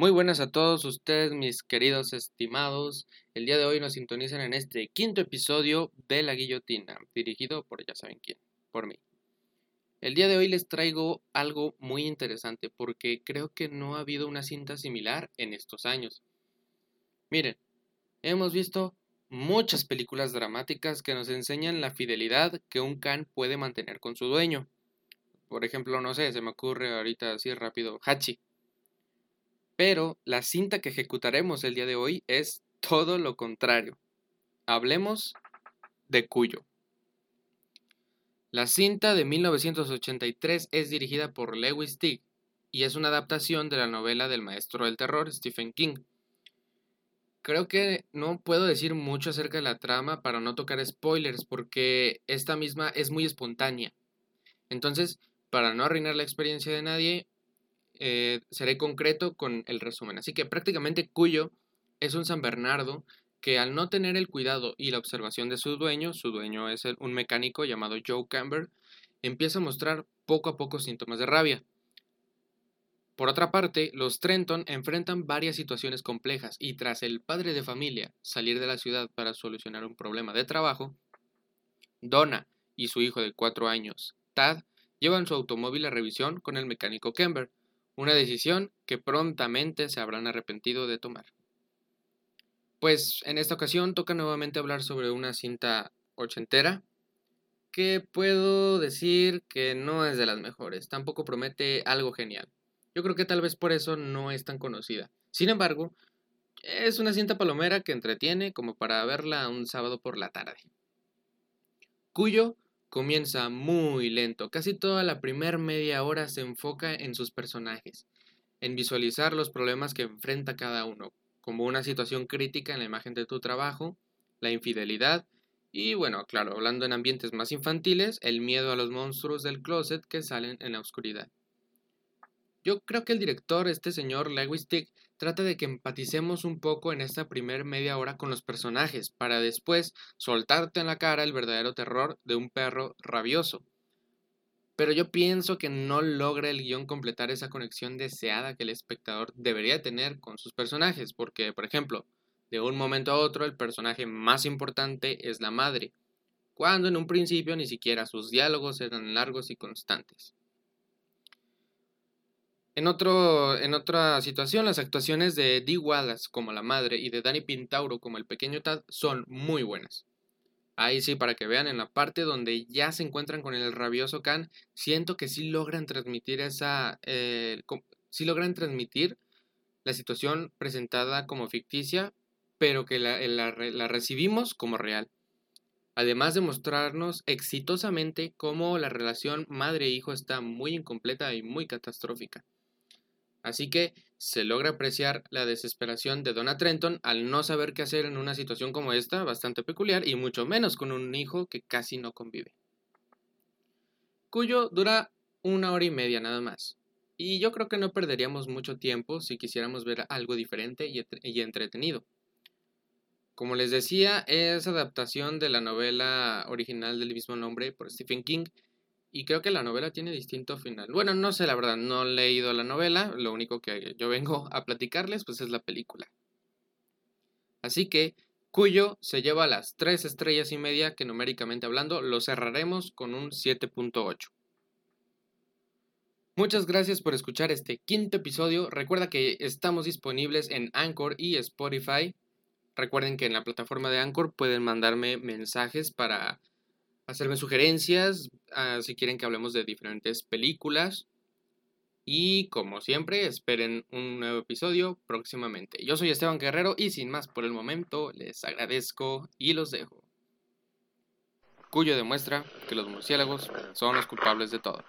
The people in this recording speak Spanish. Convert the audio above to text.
Muy buenas a todos ustedes, mis queridos estimados. El día de hoy nos sintonizan en este quinto episodio de La Guillotina, dirigido por ya saben quién, por mí. El día de hoy les traigo algo muy interesante porque creo que no ha habido una cinta similar en estos años. Miren, hemos visto muchas películas dramáticas que nos enseñan la fidelidad que un can puede mantener con su dueño. Por ejemplo, no sé, se me ocurre ahorita así rápido, Hachi pero la cinta que ejecutaremos el día de hoy es todo lo contrario. Hablemos de Cuyo. La cinta de 1983 es dirigida por Lewis Teague y es una adaptación de la novela del maestro del terror Stephen King. Creo que no puedo decir mucho acerca de la trama para no tocar spoilers porque esta misma es muy espontánea. Entonces, para no arruinar la experiencia de nadie, eh, seré concreto con el resumen. Así que prácticamente Cuyo es un San Bernardo que al no tener el cuidado y la observación de su dueño, su dueño es un mecánico llamado Joe Camber, empieza a mostrar poco a poco síntomas de rabia. Por otra parte, los Trenton enfrentan varias situaciones complejas y tras el padre de familia salir de la ciudad para solucionar un problema de trabajo, Donna y su hijo de cuatro años, Tad, llevan su automóvil a revisión con el mecánico Camber, una decisión que prontamente se habrán arrepentido de tomar. Pues en esta ocasión toca nuevamente hablar sobre una cinta ochentera que puedo decir que no es de las mejores, tampoco promete algo genial. Yo creo que tal vez por eso no es tan conocida. Sin embargo, es una cinta palomera que entretiene como para verla un sábado por la tarde. Cuyo comienza muy lento. Casi toda la primera media hora se enfoca en sus personajes, en visualizar los problemas que enfrenta cada uno, como una situación crítica en la imagen de tu trabajo, la infidelidad y, bueno, claro, hablando en ambientes más infantiles, el miedo a los monstruos del closet que salen en la oscuridad. Yo creo que el director, este señor Lewis Tick, trata de que empaticemos un poco en esta primer media hora con los personajes, para después soltarte en la cara el verdadero terror de un perro rabioso. Pero yo pienso que no logra el guion completar esa conexión deseada que el espectador debería tener con sus personajes, porque, por ejemplo, de un momento a otro el personaje más importante es la madre, cuando en un principio ni siquiera sus diálogos eran largos y constantes. En, otro, en otra situación, las actuaciones de Dee Wallace como la madre y de Danny Pintauro como el pequeño Tad son muy buenas. Ahí sí, para que vean, en la parte donde ya se encuentran con el rabioso Khan, siento que sí logran transmitir esa. Eh, sí logran transmitir la situación presentada como ficticia, pero que la, la recibimos como real. Además de mostrarnos exitosamente cómo la relación madre-hijo está muy incompleta y muy catastrófica. Así que se logra apreciar la desesperación de Donna Trenton al no saber qué hacer en una situación como esta, bastante peculiar, y mucho menos con un hijo que casi no convive. Cuyo dura una hora y media nada más. Y yo creo que no perderíamos mucho tiempo si quisiéramos ver algo diferente y, entretenido. Como les decía, es adaptación de la novela original del mismo nombre por Stephen King y creo que la novela tiene distinto final. Bueno, no sé, la verdad, no he leído la novela. Lo único que yo vengo a platicarles, pues es la película. Así que, Cuyo se lleva las 3 estrellas y media que numéricamente hablando lo cerraremos con un 7.8. Muchas gracias por escuchar este quinto episodio. Recuerda que estamos disponibles en Anchor y Spotify. Recuerden que en la plataforma de Anchor pueden mandarme mensajes para hacerme sugerencias ah, si quieren que hablemos de diferentes películas. Y como siempre, esperen un nuevo episodio próximamente. Yo soy Esteban Guerrero y sin más por el momento, les agradezco y los dejo. Cuyo demuestra que los murciélagos son los culpables de todo.